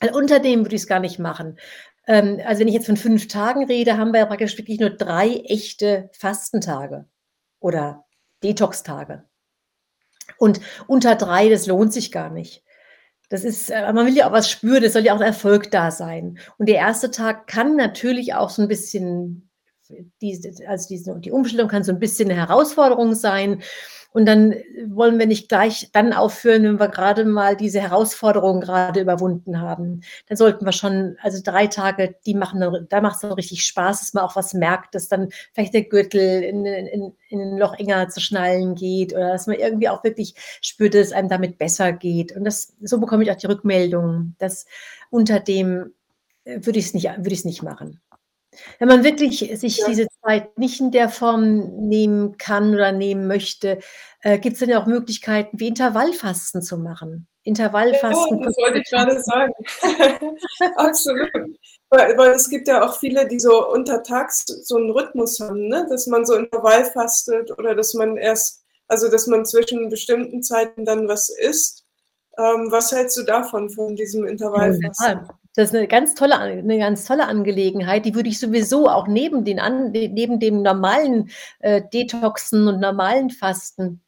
Also unter dem würde ich es gar nicht machen. Ähm, also wenn ich jetzt von fünf Tagen rede, haben wir ja praktisch wirklich nur drei echte Fastentage oder Detox-Tage. Und unter drei, das lohnt sich gar nicht. Das ist, äh, man will ja auch was spüren, es soll ja auch Erfolg da sein. Und der erste Tag kann natürlich auch so ein bisschen, diese, also diese, die Umstellung kann so ein bisschen eine Herausforderung sein. Und dann wollen wir nicht gleich dann aufführen, wenn wir gerade mal diese Herausforderungen gerade überwunden haben. Dann sollten wir schon, also drei Tage, die machen da macht es dann richtig Spaß, dass man auch was merkt, dass dann vielleicht der Gürtel in, in, in ein Loch enger zu schnallen geht oder dass man irgendwie auch wirklich spürt, dass es einem damit besser geht. Und das, so bekomme ich auch die Rückmeldung, dass unter dem äh, würde ich es nicht, würde ich es nicht machen. Wenn man wirklich sich ja. diese Zeit nicht in der Form nehmen kann oder nehmen möchte, äh, gibt es dann ja auch Möglichkeiten, wie Intervallfasten zu machen. Intervallfasten. Ja, das wollte ich gerade sagen. Absolut. Weil, weil, es gibt ja auch viele, die so untertags so einen Rhythmus haben, ne? dass man so Intervall fastet oder dass man erst, also dass man zwischen bestimmten Zeiten dann was isst. Ähm, was hältst du davon, von diesem Intervallfasten? Ja, das ist eine ganz tolle eine ganz tolle Angelegenheit. Die würde ich sowieso auch neben den neben dem normalen, äh, Detoxen und normalen Fasten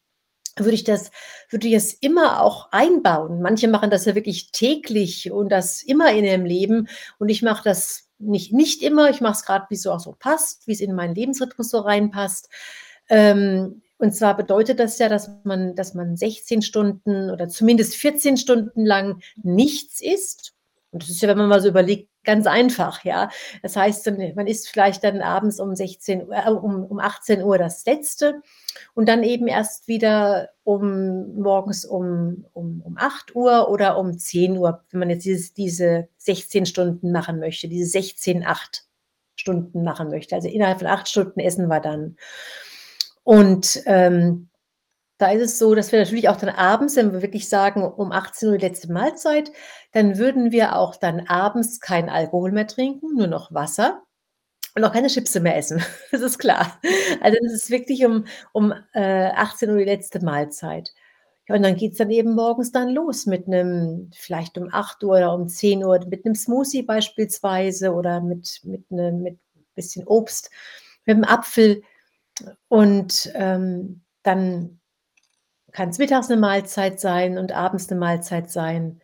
würde ich das würde ich es immer auch einbauen. Manche machen das ja wirklich täglich und das immer in ihrem Leben und ich mache das nicht nicht immer. Ich mache es gerade, wie es so auch so passt, wie es in meinen Lebensrhythmus so reinpasst. Ähm, und zwar bedeutet das ja, dass man dass man 16 Stunden oder zumindest 14 Stunden lang nichts isst und das ist ja, wenn man mal so überlegt, ganz einfach, ja. Das heißt, man isst vielleicht dann abends um 16 äh, um, um 18 Uhr das letzte und dann eben erst wieder um morgens um, um, um 8 Uhr oder um 10 Uhr, wenn man jetzt dieses, diese 16 Stunden machen möchte, diese 16, 8 Stunden machen möchte. Also innerhalb von 8 Stunden essen wir dann. Und ähm, da ist es so, dass wir natürlich auch dann abends, wenn wir wirklich sagen, um 18 Uhr die letzte Mahlzeit, dann würden wir auch dann abends keinen Alkohol mehr trinken, nur noch Wasser und auch keine Chips mehr essen. Das ist klar. Also das ist wirklich um, um äh, 18 Uhr die letzte Mahlzeit. Ja, und dann geht es dann eben morgens dann los mit einem, vielleicht um 8 Uhr oder um 10 Uhr, mit einem Smoothie beispielsweise oder mit, mit einem mit bisschen Obst, mit einem Apfel. Und ähm, dann kann es mittags eine Mahlzeit sein und abends eine Mahlzeit sein.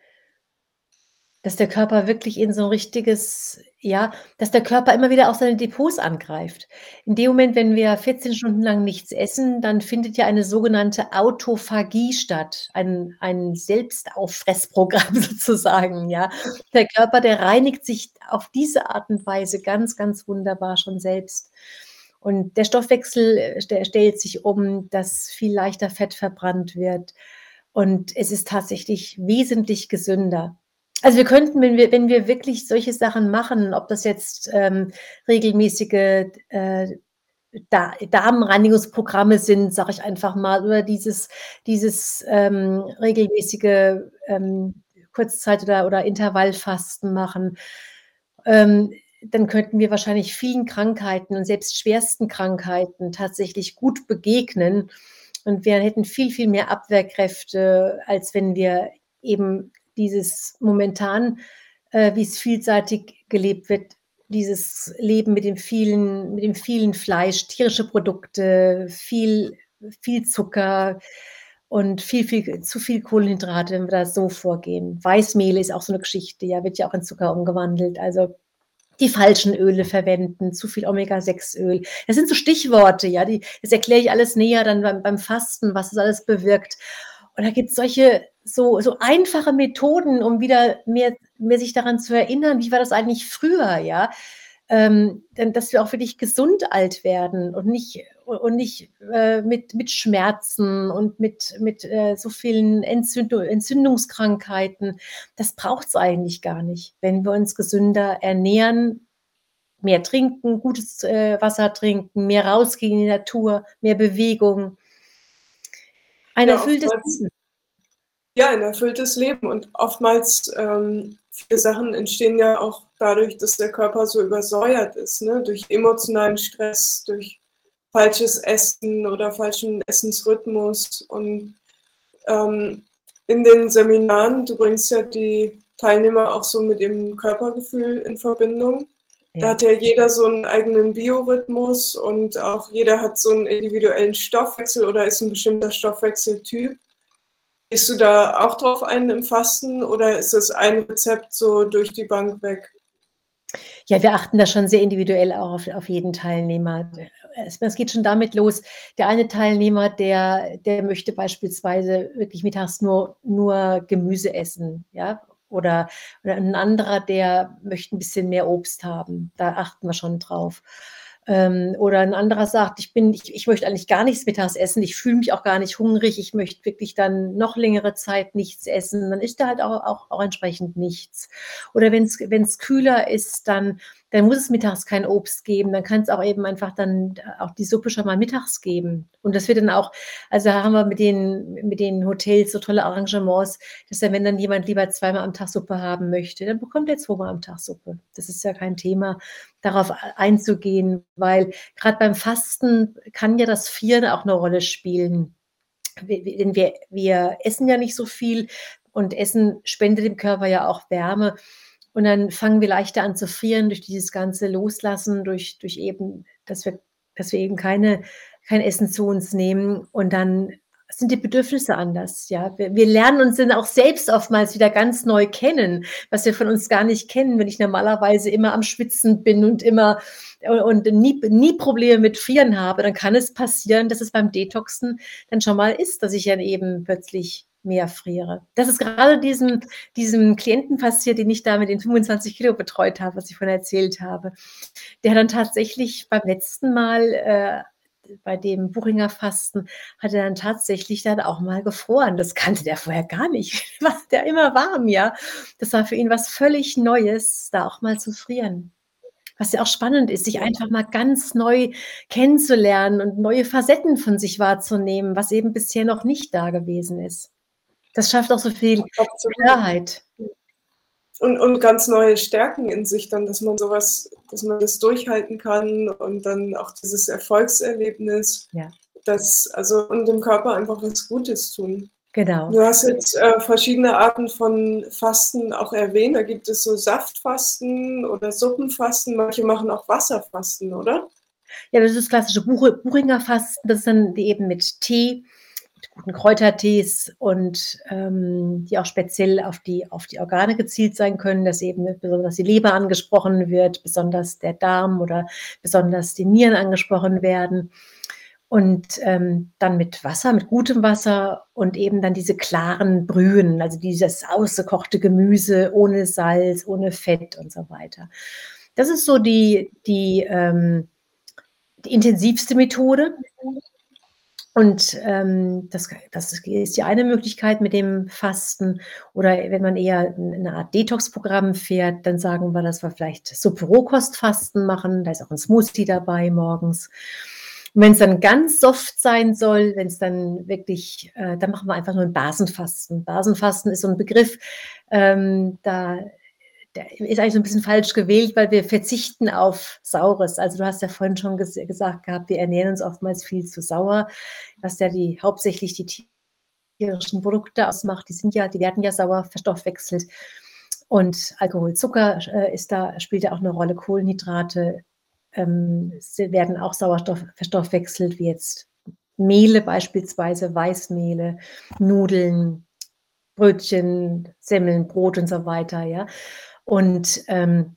Dass der Körper wirklich in so ein richtiges ja, dass der Körper immer wieder auch seine Depots angreift. In dem Moment, wenn wir 14 Stunden lang nichts essen, dann findet ja eine sogenannte Autophagie statt, ein ein Selbstauffressprogramm sozusagen, ja. Der Körper, der reinigt sich auf diese Art und Weise ganz, ganz wunderbar schon selbst. Und der Stoffwechsel, äh, stellt sich um, dass viel leichter Fett verbrannt wird. Und es ist tatsächlich wesentlich gesünder. Also wir könnten, wenn wir, wenn wir wirklich solche Sachen machen, ob das jetzt ähm, regelmäßige äh, da Darmreinigungsprogramme sind, sage ich einfach mal, oder dieses, dieses ähm, regelmäßige ähm, Kurzzeit- oder, oder Intervallfasten machen ähm, dann könnten wir wahrscheinlich vielen Krankheiten und selbst schwersten Krankheiten tatsächlich gut begegnen. Und wir hätten viel, viel mehr Abwehrkräfte, als wenn wir eben dieses momentan, äh, wie es vielseitig gelebt wird, dieses Leben mit dem vielen, mit dem vielen Fleisch, tierische Produkte, viel, viel Zucker und viel, viel, zu viel Kohlenhydrate, wenn wir da so vorgehen. Weißmehl ist auch so eine Geschichte, ja, wird ja auch in Zucker umgewandelt. Also die falschen Öle verwenden, zu viel Omega-6-Öl. Das sind so Stichworte, ja, die, das erkläre ich alles näher dann beim, beim Fasten, was das alles bewirkt. Und da gibt es solche so, so einfache Methoden, um wieder mehr, mehr sich daran zu erinnern, wie war das eigentlich früher, ja. Ähm, dass wir auch wirklich gesund alt werden und nicht, und nicht äh, mit, mit Schmerzen und mit, mit äh, so vielen Entzünd Entzündungskrankheiten. Das braucht es eigentlich gar nicht, wenn wir uns gesünder ernähren, mehr trinken, gutes äh, Wasser trinken, mehr rausgehen in die Natur, mehr Bewegung. Ein ja, erfülltes Leben. Ja, ein erfülltes Leben. Und oftmals ähm, viele Sachen entstehen ja auch dadurch, dass der Körper so übersäuert ist, ne? durch emotionalen Stress, durch falsches Essen oder falschen Essensrhythmus. Und ähm, in den Seminaren, du bringst ja die Teilnehmer auch so mit dem Körpergefühl in Verbindung. Ja. Da hat ja jeder so einen eigenen Biorhythmus und auch jeder hat so einen individuellen Stoffwechsel oder ist ein bestimmter Stoffwechseltyp. Gehst du da auch drauf ein im Fasten oder ist das ein Rezept so durch die Bank weg? Ja, wir achten da schon sehr individuell auch auf, auf jeden Teilnehmer. Es, geht schon damit los. Der eine Teilnehmer, der, der möchte beispielsweise wirklich mittags nur, nur Gemüse essen, ja, oder, oder ein anderer, der möchte ein bisschen mehr Obst haben. Da achten wir schon drauf. Ähm, oder ein anderer sagt, ich bin, ich, ich möchte eigentlich gar nichts mittags essen, ich fühle mich auch gar nicht hungrig, ich möchte wirklich dann noch längere Zeit nichts essen, dann ist da halt auch, auch, auch entsprechend nichts. Oder wenn es kühler ist, dann dann muss es mittags kein Obst geben. Dann kann es auch eben einfach dann auch die Suppe schon mal mittags geben. Und das wird dann auch, also haben wir mit den, mit den Hotels so tolle Arrangements, dass dann, wenn dann jemand lieber zweimal am Tag Suppe haben möchte, dann bekommt er zweimal am Tag Suppe. Das ist ja kein Thema, darauf einzugehen, weil gerade beim Fasten kann ja das Vieren auch eine Rolle spielen. Denn wir, wir essen ja nicht so viel und Essen spendet dem Körper ja auch Wärme. Und dann fangen wir leichter an zu frieren durch dieses ganze Loslassen, durch, durch eben, dass wir, dass wir eben keine, kein Essen zu uns nehmen. Und dann sind die Bedürfnisse anders. Ja, wir, wir, lernen uns dann auch selbst oftmals wieder ganz neu kennen, was wir von uns gar nicht kennen. Wenn ich normalerweise immer am Schwitzen bin und immer und nie, nie Probleme mit Frieren habe, dann kann es passieren, dass es beim Detoxen dann schon mal ist, dass ich dann eben plötzlich mehr friere. Das ist gerade diesem, diesem Klienten passiert, den ich da mit den 25 Kilo betreut habe, was ich vorhin erzählt habe. Der dann tatsächlich beim letzten Mal äh, bei dem Buchinger Fasten hat er dann tatsächlich dann auch mal gefroren. Das kannte der vorher gar nicht. War der immer warm, ja. Das war für ihn was völlig Neues, da auch mal zu frieren. Was ja auch spannend ist, sich einfach mal ganz neu kennenzulernen und neue Facetten von sich wahrzunehmen, was eben bisher noch nicht da gewesen ist. Das schafft auch so viel Klarheit. Und, und ganz neue Stärken in sich dann, dass man sowas, dass man das durchhalten kann und dann auch dieses Erfolgserlebnis, ja. das, also und dem Körper einfach was Gutes tun. Genau. Du hast jetzt äh, verschiedene Arten von Fasten auch erwähnt. Da gibt es so Saftfasten oder Suppenfasten. Manche machen auch Wasserfasten, oder? Ja, das ist das klassische Buchinger Fasten. Das ist dann eben mit Tee guten Kräutertees und ähm, die auch speziell auf die, auf die Organe gezielt sein können, dass eben besonders die Leber angesprochen wird, besonders der Darm oder besonders die Nieren angesprochen werden. Und ähm, dann mit Wasser, mit gutem Wasser und eben dann diese klaren Brühen, also dieses ausgekochte Gemüse ohne Salz, ohne Fett und so weiter. Das ist so die, die, ähm, die intensivste Methode. Und ähm, das, das ist die eine Möglichkeit mit dem Fasten. Oder wenn man eher eine Art Detox-Programm fährt, dann sagen wir, dass wir vielleicht Suppe-Rohkostfasten machen. Da ist auch ein Smoothie dabei morgens. Und wenn es dann ganz soft sein soll, wenn es dann wirklich, äh, dann machen wir einfach nur ein Basenfasten. Basenfasten ist so ein Begriff, ähm, da der ist eigentlich so 'n bisschen falsch gewählt, weil wir verzichten auf Saures. Also, du hast ja vorhin schon ges gesagt gehabt, wir ernähren uns oftmals viel zu sauer, was ja die hauptsächlich die tierischen Produkte ausmacht. Die sind ja die werden ja sauer verstoffwechselt. Und Alkohol, Zucker, äh, ist da spielt da auch 'ne Rolle. Kohlenhydrate, ähm, werden auch Sauerstoff verstoffwechselt, wie jetzt Mehle beispielsweise, Weißmehle, Nudeln, Brötchen, Semmeln, Brot und so weiter, ja? Und, ähm,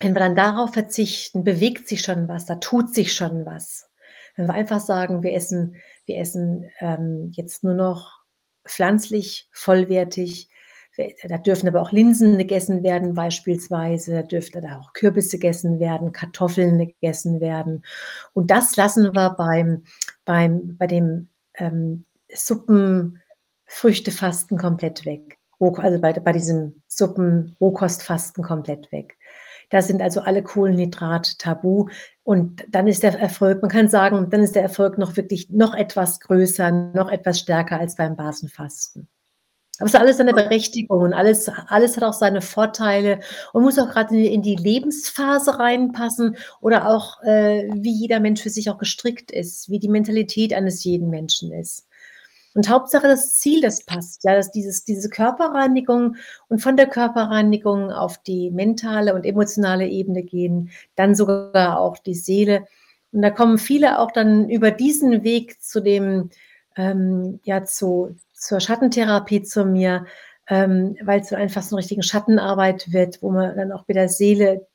wenn wir dann darauf verzichten, bewegt sich schon was, da tut sich schon was. Wenn wir einfach sagen, wir essen wir essen, ähm, jetzt nur noch pflanzlich, vollwertig, we da dürfen aber auch Linsen gegessen werden beispielsweise, da dürfte da auch Kürbisse gegessen werden, Kartoffeln gegessen werden. Und das lassen wir beim beim bei dem, ähm, Suppen Früchtefasten komplett weg. Also, bei bei diesem Suppen-Rohkostfasten komplett weg. Da sind also alle Kohlenhydrate tabu und dann ist der Erfolg man kann sagen, dann ist der Erfolg noch wirklich noch etwas größer, noch etwas stärker als beim Basenfasten. Aber es hat alles seine Berechtigung und alles alles hat auch seine Vorteile und muss auch die in die Lebensphase reinpassen oder auch, äh, wie jeder Mensch für sich auch gestrickt ist, wie die Mentalität eines jeden Menschen ist. Und Hauptsache das Ziel, das passt, ja, dass dieses diese Körperreinigung und von der Körperreinigung auf die mentale und emotionale Ebene gehen, dann sogar auch die Seele. Und da kommen viele auch dann über diesen Weg zu dem ähm, ja, zu zur Schattentherapie zu mir, ähm, weil's so einfach so 'ne richtige Schattenarbeit wird, wo man dann auch mit der Seele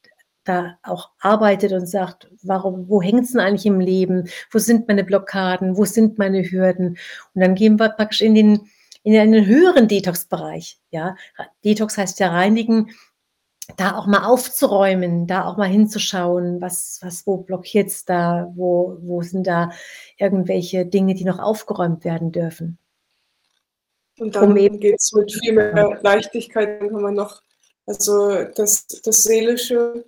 da auch arbeitet und sagt: „Warum wo hängt's 'n eigentlich im Leben? Wo sind meine Blockaden? Wo sind meine Hürden?“ Und dann gehen wir praktisch in den in einen höheren Detox-Bereich, ja? Detox heißt ja reinigen, da auch mal aufzuräumen, da auch mal hinzuschauen, was was wo blockiert's da? Wo wo sind da irgendwelche Dinge, die noch aufgeräumt werden dürfen? Und Um dann eben geht's mit viel mehr Leichtigkeit dann kann man noch also, das das Seelische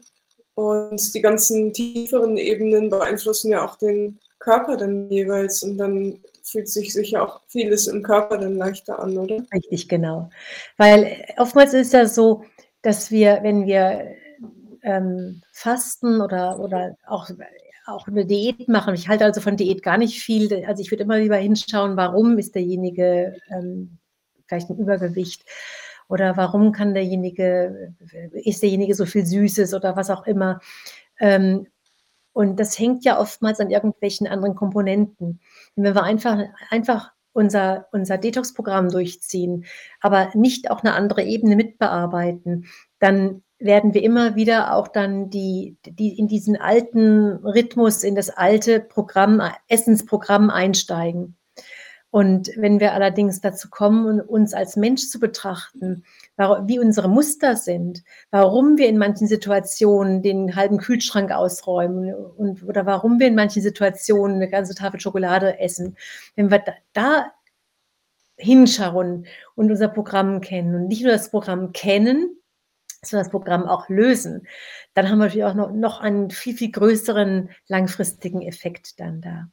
und die ganzen tieferen Ebenen beeinflussen ja auch den Körper dann jeweils und dann fühlt sich sicher auch vieles im Körper dann leichter an, oder? Richtig, genau. Weil, äh, oftmals ist ja so, dass wir, wenn wir, ähm, fasten oder oder auch auch 'ne Diät machen ich halte also von Diät gar nicht viel. Also, ich würde immer lieber hinschauen, warum ist derjenige, ähm, vielleicht im Übergewicht oder warum kann derjenige isst derjenige so viel Süßes oder was auch immer. Ähm, und das hängt ja oftmals an irgendwelchen anderen Komponenten. Wenn wir einfach einfach unser unser Detox-Programm durchziehen, aber nicht auch 'ne andere Ebene mit bearbeiten, dann werden wir immer wieder auch dann die die in diesen alten Rhythmus, in das alte Programm Essensprogramm einsteigen. Und wenn wir allerdings dazu kommen, uns als Mensch zu betrachten, wie unsere Muster sind, warum wir in manchen Situationen den halben Kühlschrank ausräumen und oder warum wir in manchen Situationen 'ne ganze Tafel Schokolade essen. Wenn wir da da hinschauen und unser Programm kennen und nicht nur das Programm kennen, sondern das Programm auch lösen, dann haben wir natürlich auch noch noch einen viel, viel größeren langfristigen Effekt dann da.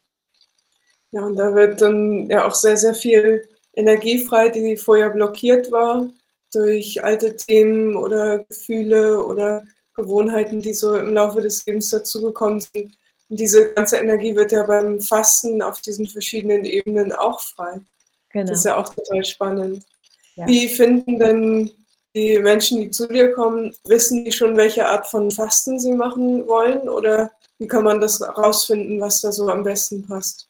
Ja, und da wird dann ja auch sehr, sehr viel Energie frei, die vorher blockiert war durch alte Themen oder Gefühle oder Gewohnheiten, die so im Laufe des Lebens dazugekommen sind. Und diese ganze Energie wird ja beim Fasten auf diesen verschiedenen Ebenen auch frei. Das ist Genau. ja auch total spannend. Ja. Wie finden denn die Menschen, die zu dir kommen wissen die schon, welche Art von Fasten sie machen wollen oder wie kann man das rausfinden, was da so am besten passt?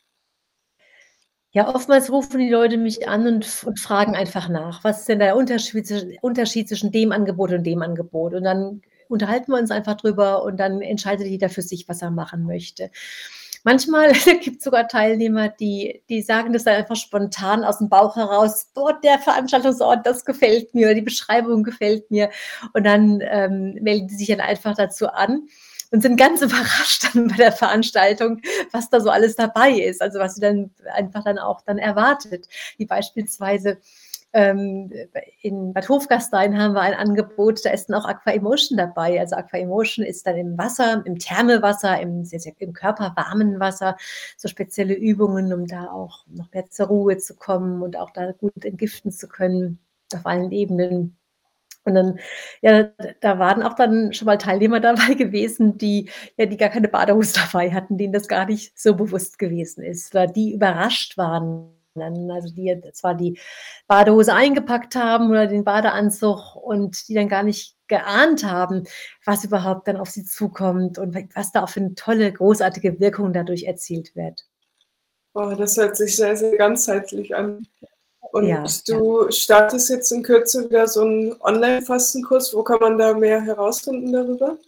Ja, oftmals rufen die Leute mich an und und fragen einfach nach: „Was ist denn der Unterschied zwisch Unterschied zwischen dem Angebot und dem Angebot?“ Und dann unterhalten wir uns einfach drüber und dann entscheidet jeder für sich, was er machen möchte. Manchmal gibt's sogar Teilnehmer, die die sagen das dann einfach spontan aus'm Bauch heraus: „Boah, der Veranstaltungsort, das gefällt mir die Beschreibung gefällt mir.“ Und dann, ähm, melden die sich dann einfach dazu an und sind ganz überrascht dann bei der Veranstaltung, was da so alles dabei ist, also, was sie dann einfach dann auch dann erwartet. Wie beispielsweise, ähm, in Bad Hofgastein haben wir ein Angebot, da ist dann auch AquaEmotion dabei. Also, AquaEmotion ist dann im Wasser, im Thermewasser, im im körperwarmen Wasser, so spezielle Übungen, um da auch noch mehr zur Ruhe zu kommen und auch da gut entgiften zu können auf allen Ebenen. Und dann, ja, da waren auch dann schon mal Teilnehmer dabei gewesen, die ja, die gar keine Badehose dabei hatten, denen das gar nicht so bewusst gewesen ist, oder die überrascht waren also die zwar die Badehose eingepackt haben oder den Badeanzug und die dann gar nicht geahnt haben, was überhaupt dann auf sie zukommt und was da auch für eine tolle, großartige Wirkung dadurch erzielt wird. Oh, das hört sich sehr, sehr ganzheitlich an. Und ja, du ja. startest jetzt in Kürze wieder so einen Online-Fastenkurs. Wo kann man da mehr herausfinden darüber?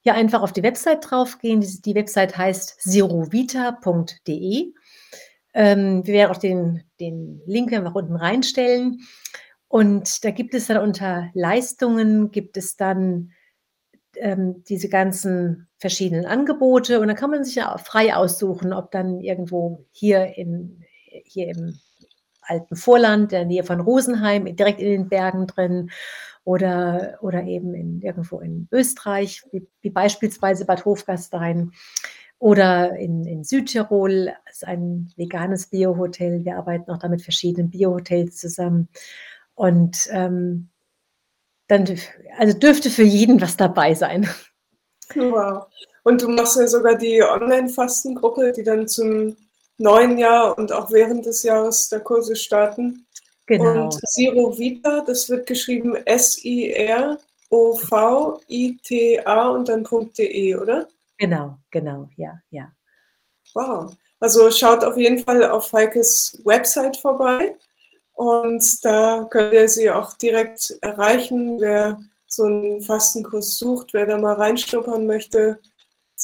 Ja, einfach auf die Website draufgehen. Die, die Website heißt sirovita.de. Ähm, wir werden auch den, den Link einfach unten reinstellen. Und da gibt es dann unter Leistungen, gibt es dann ähm, diese ganzen verschiedenen Angebote. Und dann kann man sich ja frei aussuchen, ob dann irgendwo hier, in, hier im alten Vorland, der Nähe von Rosenheim, direkt in den Bergen drin oder, oder eben in, irgendwo in Österreich, wie, wie beispielsweise Bad Hofgastein oder in, in Südtirol ist ein veganes Biohotel. Wir arbeiten auch da mit verschiedenen Biohotels zusammen. Und ähm, dann, also dürfte für jeden was dabei sein. Wow. Und du machst ja sogar die Online-Fastengruppe, die dann zum neuen Jahr und auch während des Jahres der Kurse starten. Genau. Und Zero Vita, das wird geschrieben S-I-R-O-V-I-T-A und dann .de, oder? Genau, genau, ja, ja. Wow. Also schaut auf jeden Fall auf Heikes Website vorbei und da könnt ihr sie auch direkt erreichen. Wer so einen Fastenkurs sucht, wer da mal reinschnuppern möchte,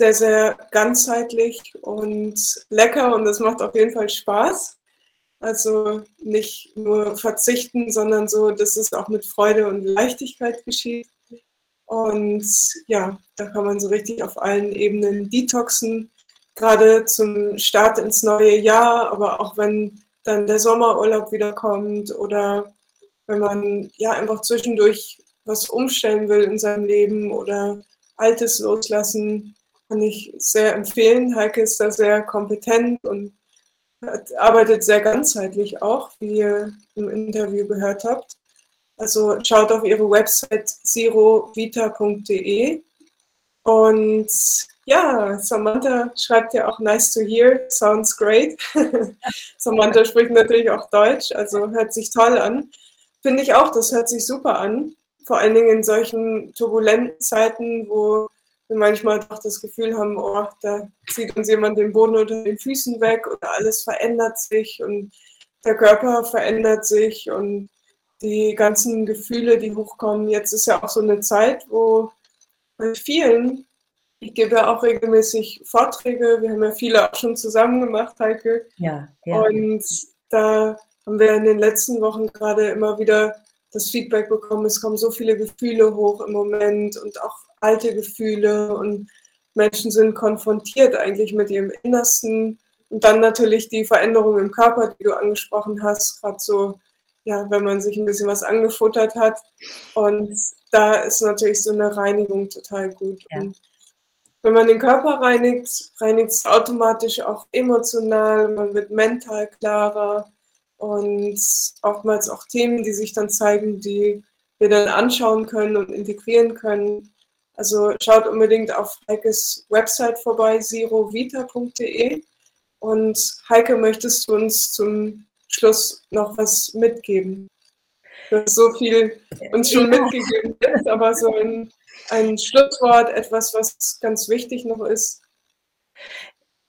sehr, sehr ganzheitlich und lecker und das macht auf jeden Fall Spaß. Also nicht nur verzichten, sondern so, dass es auch mit Freude und Leichtigkeit geschieht. Und ja, da kann man so richtig auf allen Ebenen detoxen, gerade zum Start ins neue Jahr, aber auch wenn dann der Sommerurlaub wieder kommt oder wenn man ja einfach zwischendurch was umstellen will in seinem Leben oder Altes loslassen, kann ich sehr empfehlen. Heike ist da sehr kompetent und arbeitet sehr ganzheitlich auch, wie ihr im Interview gehört habt. Also schaut auf ihre Website zerovita.de. Und ja, Samantha schreibt ja auch nice to hear, sounds great. Samantha spricht natürlich auch Deutsch, also hört sich toll an. Finde ich auch, das hört sich super an. Vor allen Dingen in solchen turbulenten Zeiten, wo wir manchmal doch das Gefühl haben, oh, da zieht uns jemand den Boden unter den Füßen weg oder alles verändert sich und der Körper verändert sich und die ganzen Gefühle, die hochkommen. Jetzt ist ja auch so eine Zeit, wo bei vielen, ich gebe ja auch regelmäßig Vorträge, wir haben ja viele auch schon zusammen gemacht, Heike. Ja, ja. Und da haben wir in den letzten Wochen gerade immer wieder das Feedback bekommen, es kommen so viele Gefühle hoch im Moment und auch alte Gefühle und Menschen sind konfrontiert eigentlich mit ihrem Innersten und dann natürlich die Veränderung im Körper, die du angesprochen hast, gerade so ja, wenn man sich ein bisschen was angefuttert hat. Und da ist natürlich so eine Reinigung total gut. Ja. wenn man den Körper reinigt, reinigt es automatisch auch emotional, man wird mental klarer und oftmals auch Themen, die sich dann zeigen, die wir dann anschauen können und integrieren können. Also schaut unbedingt auf Heikes Website vorbei, zerovita.de. Und Heike, möchtest du uns zum Schluss noch was mitgeben? Du hast so viel uns schon mitgegeben, aber so ein, ein Schlusswort, etwas, was ganz wichtig noch ist.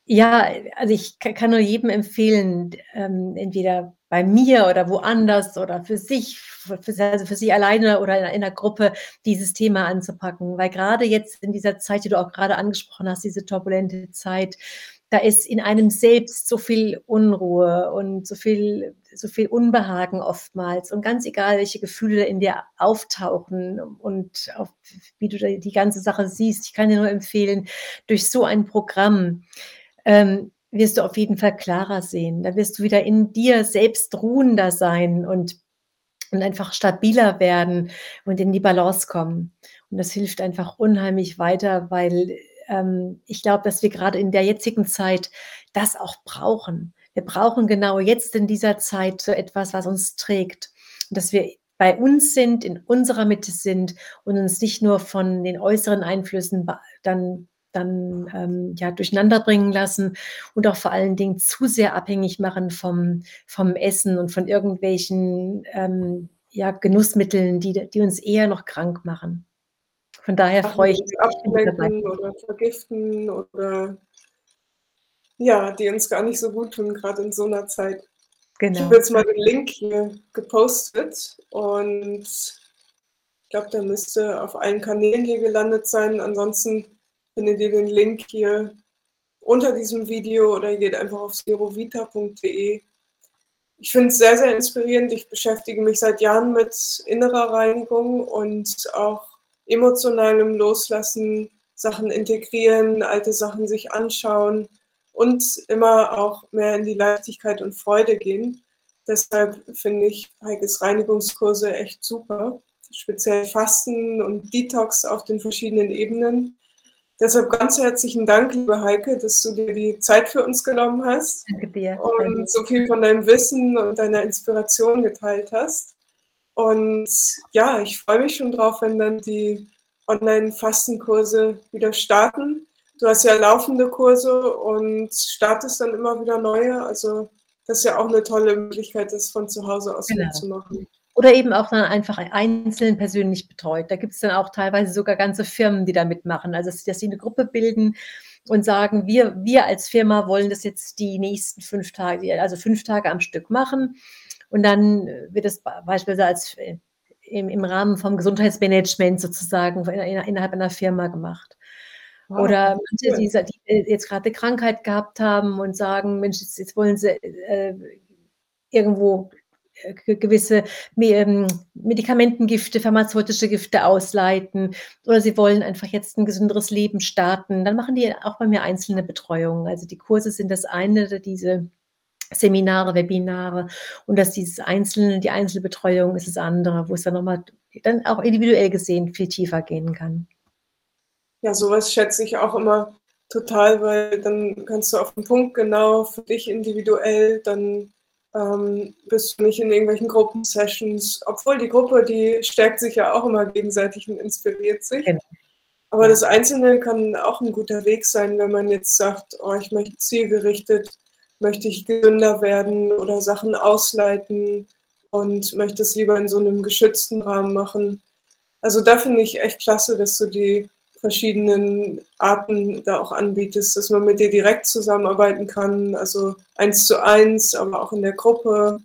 Ja, also ich kann nur jedem empfehlen, ähm, entweder bei mir oder woanders oder für sich, für, also für sich alleine oder in einer Gruppe dieses Thema anzupacken. Weil gerade jetzt in dieser Zeit, die du auch gerade angesprochen hast, diese turbulente Zeit, da ist in einem selbst so viel Unruhe und so viel, so viel Unbehagen oftmals und ganz egal, welche Gefühle in dir auftauchen und auf, wie du die ganze Sache siehst. Ich kann dir nur empfehlen, durch so ein Programm ähm, wirst du auf jeden Fall klarer sehen. Da wirst du wieder in dir selbst ruhender sein und, und einfach stabiler werden und in die Balance kommen. Und das hilft einfach unheimlich weiter, weil ähm, ich glaube, dass wir gerade in der jetzigen Zeit das auch brauchen. Wir brauchen genau jetzt in dieser Zeit so etwas, was uns trägt. Und dass wir bei uns sind, in unserer Mitte sind und uns nicht nur von den äußeren Einflüssen dann dann ähm, ja durcheinander bringen lassen und auch vor allen Dingen zu sehr abhängig machen vom, vom Essen und von irgendwelchen ähm, ja, Genussmitteln, die, die uns eher noch krank machen. Von daher Ach, freue ich mich. Ablenken oder vergiften oder ja, die uns gar nicht so gut tun, gerade in so einer Zeit. Genau. Ich habe jetzt mal den Link hier gepostet und ich glaube, der müsste auf allen Kanälen hier gelandet sein. Ansonsten findet ihr den Link hier unter diesem Video oder geht einfach auf zerovita.de. Ich finde es sehr, sehr inspirierend. Ich beschäftige mich seit Jahren mit innerer Reinigung und auch emotionalem Loslassen, Sachen integrieren, alte Sachen sich anschauen und immer auch mehr in die Leichtigkeit und Freude gehen. Deshalb finde ich Heikes Reinigungskurse echt super. Speziell Fasten und Detox auf den verschiedenen Ebenen. Deshalb ganz herzlichen Dank, liebe Heike, dass du dir die Zeit für uns genommen hast. Danke dir. Und so viel von deinem Wissen und deiner Inspiration geteilt hast. Und ja, ich freue mich schon drauf, wenn dann die Online-Fastenkurse wieder starten. Du hast ja laufende Kurse und startest dann immer wieder neue. Also das ist ja auch eine tolle Möglichkeit, das von zu Hause aus genau. zu machen. Oder eben auch dann einfach einzeln persönlich betreut. Da gibt es dann auch teilweise sogar ganze Firmen, die da mitmachen. Also, dass sie eine Gruppe bilden und sagen, wir, wir als Firma wollen das jetzt die nächsten fünf Tage, also fünf Tage am Stück machen. Und dann wird es beispielsweise als äh, im, im Rahmen vom Gesundheitsmanagement sozusagen innerhalb einer Firma gemacht. Ah, Oder manche, die, die äh, jetzt gerade eine Krankheit gehabt haben und sagen, Mensch, jetzt, jetzt wollen sie äh, irgendwo gewisse ähm, Medikamentengifte, pharmazeutische Gifte ausleiten oder sie wollen einfach jetzt ein gesünderes Leben starten, dann machen die auch bei mir einzelne Betreuungen. Also die Kurse sind das eine, diese Seminare, Webinare und dass dieses einzelne, die Einzelbetreuung ist das andere, wo es dann nochmal dann auch individuell gesehen viel tiefer gehen kann. Ja, sowas schätze ich auch immer total, weil dann kannst du auf den Punkt genau für dich individuell dann ähm, bist du nicht in irgendwelchen Gruppensessions, obwohl die Gruppe, die stärkt sich ja auch immer gegenseitig und inspiriert sich. Genau. Aber das Einzelne kann auch ein guter Weg sein, wenn man jetzt sagt, oh, ich möchte zielgerichtet, möchte ich gesünder werden oder Sachen ausleiten und möchte es lieber in so einem geschützten Rahmen machen. Also da finde ich echt klasse, dass du die verschiedenen Arten da auch anbietest, dass man mit dir direkt zusammenarbeiten kann, also eins zu eins, aber auch in der Gruppe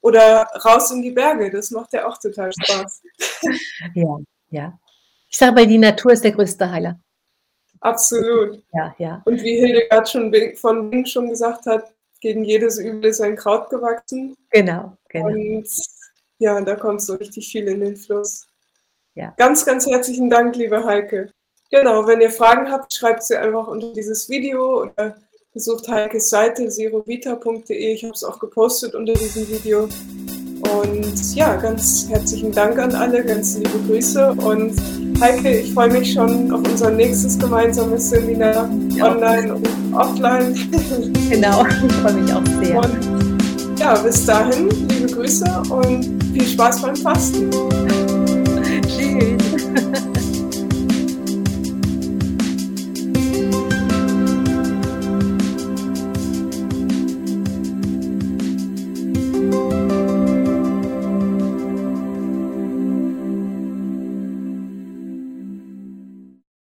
oder raus in die Berge, das macht ja auch total Spaß. Ja, ja. Ich sage mal, die Natur ist der größte Heiler. Absolut. Ja, ja. Und wie Hildegard schon von Wing schon gesagt hat, gegen jedes Übel ist ein Kraut gewachsen. Genau, genau. Und ja, da kommt so richtig viel in den Fluss. Ja. Ganz, ganz herzlichen Dank, liebe Heike. Genau, wenn ihr Fragen habt, schreibt sie einfach unter dieses Video oder besucht Heikes Seite zerovita.de. Ich habe es auch gepostet unter diesem Video. Und ja, ganz herzlichen Dank an alle, ganz liebe Grüße. Und Heike, ich freue mich schon auf unser nächstes gemeinsames Seminar, ja. online und offline. Genau, ich freue mich auch sehr. Und ja, bis dahin, liebe Grüße und viel Spaß beim Fasten.